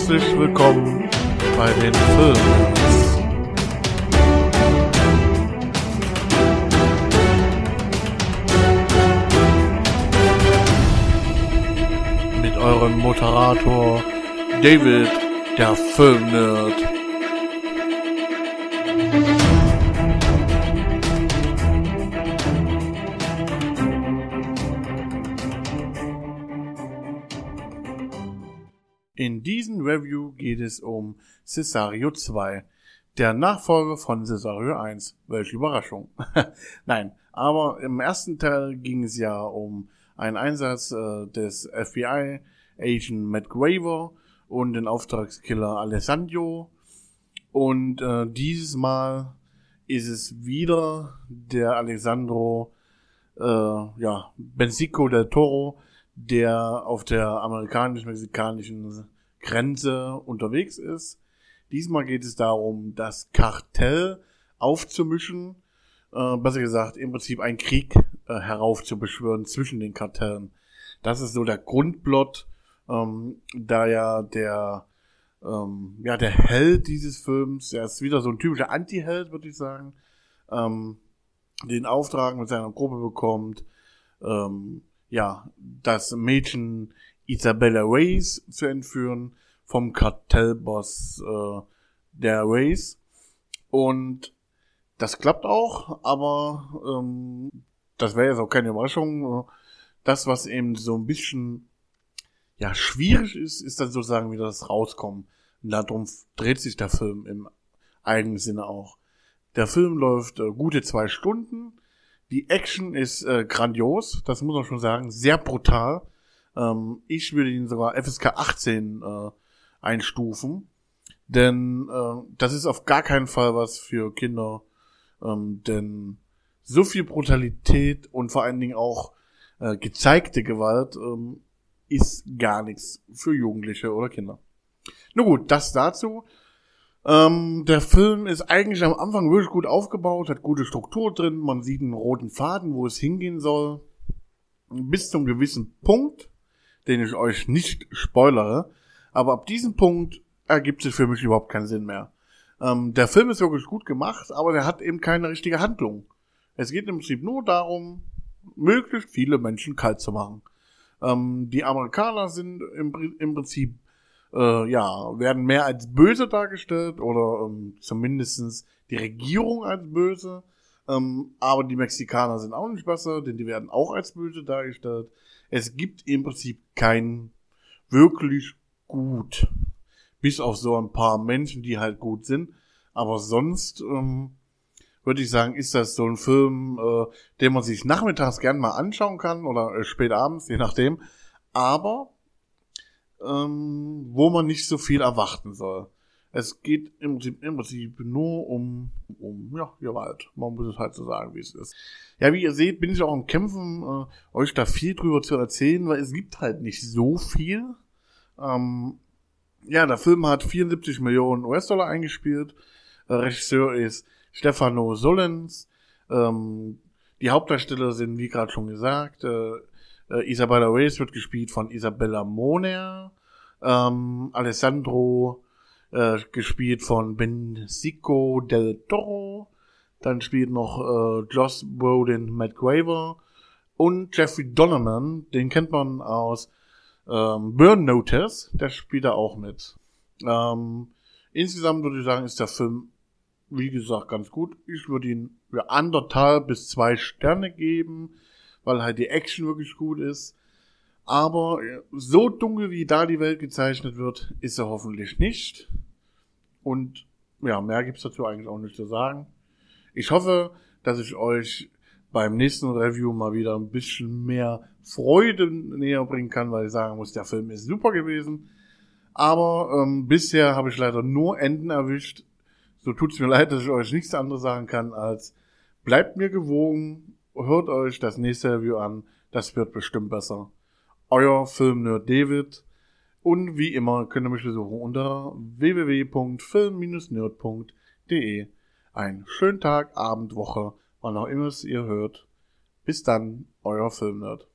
Herzlich willkommen bei den Films. Mit eurem Moderator David, der Filmnerd. In diesem Review geht es um Cesario 2, der Nachfolger von Cesario 1. Welche Überraschung. Nein, aber im ersten Teil ging es ja um einen Einsatz äh, des FBI Agent Matt Graver und den Auftragskiller Alessandro. Und äh, dieses Mal ist es wieder der Alessandro, äh, ja, Benzico del Toro, der auf der amerikanisch-mexikanischen Grenze unterwegs ist. Diesmal geht es darum, das Kartell aufzumischen, äh, besser gesagt, im Prinzip einen Krieg äh, heraufzubeschwören zwischen den Kartellen. Das ist so der Grundplot, ähm, da ja der ähm, ja der Held dieses Films, er ist wieder so ein typischer Anti-Held, würde ich sagen, ähm, den Auftrag mit seiner Gruppe bekommt, ähm, ja, das Mädchen Isabella Reyes zu entführen vom Kartellboss äh, der Reyes. Und das klappt auch, aber ähm, das wäre jetzt auch keine Überraschung. Das, was eben so ein bisschen ja schwierig ist, ist dann sozusagen wieder das Rauskommen. Und darum dreht sich der Film im eigenen Sinne auch. Der Film läuft äh, gute zwei Stunden die Action ist äh, grandios, das muss man schon sagen, sehr brutal. Ähm, ich würde ihn sogar FSK 18 äh, einstufen, denn äh, das ist auf gar keinen Fall was für Kinder, ähm, denn so viel Brutalität und vor allen Dingen auch äh, gezeigte Gewalt ähm, ist gar nichts für Jugendliche oder Kinder. Nun gut, das dazu. Ähm, der Film ist eigentlich am Anfang wirklich gut aufgebaut, hat gute Struktur drin, man sieht einen roten Faden, wo es hingehen soll. Bis zum gewissen Punkt, den ich euch nicht spoilere. Aber ab diesem Punkt ergibt es für mich überhaupt keinen Sinn mehr. Ähm, der Film ist wirklich gut gemacht, aber der hat eben keine richtige Handlung. Es geht im Prinzip nur darum, möglichst viele Menschen kalt zu machen. Ähm, die Amerikaner sind im, im Prinzip äh, ja, werden mehr als böse dargestellt oder ähm, zumindestens die Regierung als böse. Ähm, aber die Mexikaner sind auch nicht besser, denn die werden auch als böse dargestellt. Es gibt im Prinzip kein wirklich gut. Bis auf so ein paar Menschen, die halt gut sind. Aber sonst ähm, würde ich sagen, ist das so ein Film, äh, den man sich nachmittags gern mal anschauen kann oder äh, spät abends, je nachdem. Aber ähm, wo man nicht so viel erwarten soll. Es geht im Prinzip, im Prinzip nur um, um ja, Gewalt. Man muss es halt so sagen, wie es ist. Ja, wie ihr seht, bin ich auch am Kämpfen, äh, euch da viel drüber zu erzählen, weil es gibt halt nicht so viel. Ähm, ja, der Film hat 74 Millionen US-Dollar eingespielt. Der Regisseur ist Stefano Solens. Ähm, die Hauptdarsteller sind, wie gerade schon gesagt, äh, äh, Isabella Reyes wird gespielt von Isabella Moner. Ähm, Alessandro äh, gespielt von Benzico del Toro. Dann spielt noch äh, Joss Brolin, Matt Graver und Jeffrey Donovan. Den kennt man aus ähm, Burn Notice. Der spielt da auch mit. Ähm, insgesamt würde ich sagen, ist der Film, wie gesagt, ganz gut. Ich würde ihn für anderthalb bis zwei Sterne geben weil halt die Action wirklich gut ist. Aber so dunkel wie da die Welt gezeichnet wird, ist er hoffentlich nicht. Und ja, mehr gibt's dazu eigentlich auch nicht zu sagen. Ich hoffe, dass ich euch beim nächsten Review mal wieder ein bisschen mehr Freude näher bringen kann, weil ich sagen muss, der Film ist super gewesen. Aber ähm, bisher habe ich leider nur Enden erwischt. So tut's mir leid, dass ich euch nichts anderes sagen kann als bleibt mir gewogen, hört euch das nächste Review an. Das wird bestimmt besser. Euer Filmnerd David. Und wie immer könnt ihr mich besuchen unter www.film-nerd.de. Einen schönen Tag, Abend, Woche, wann auch immer es ihr hört. Bis dann, euer Filmnerd.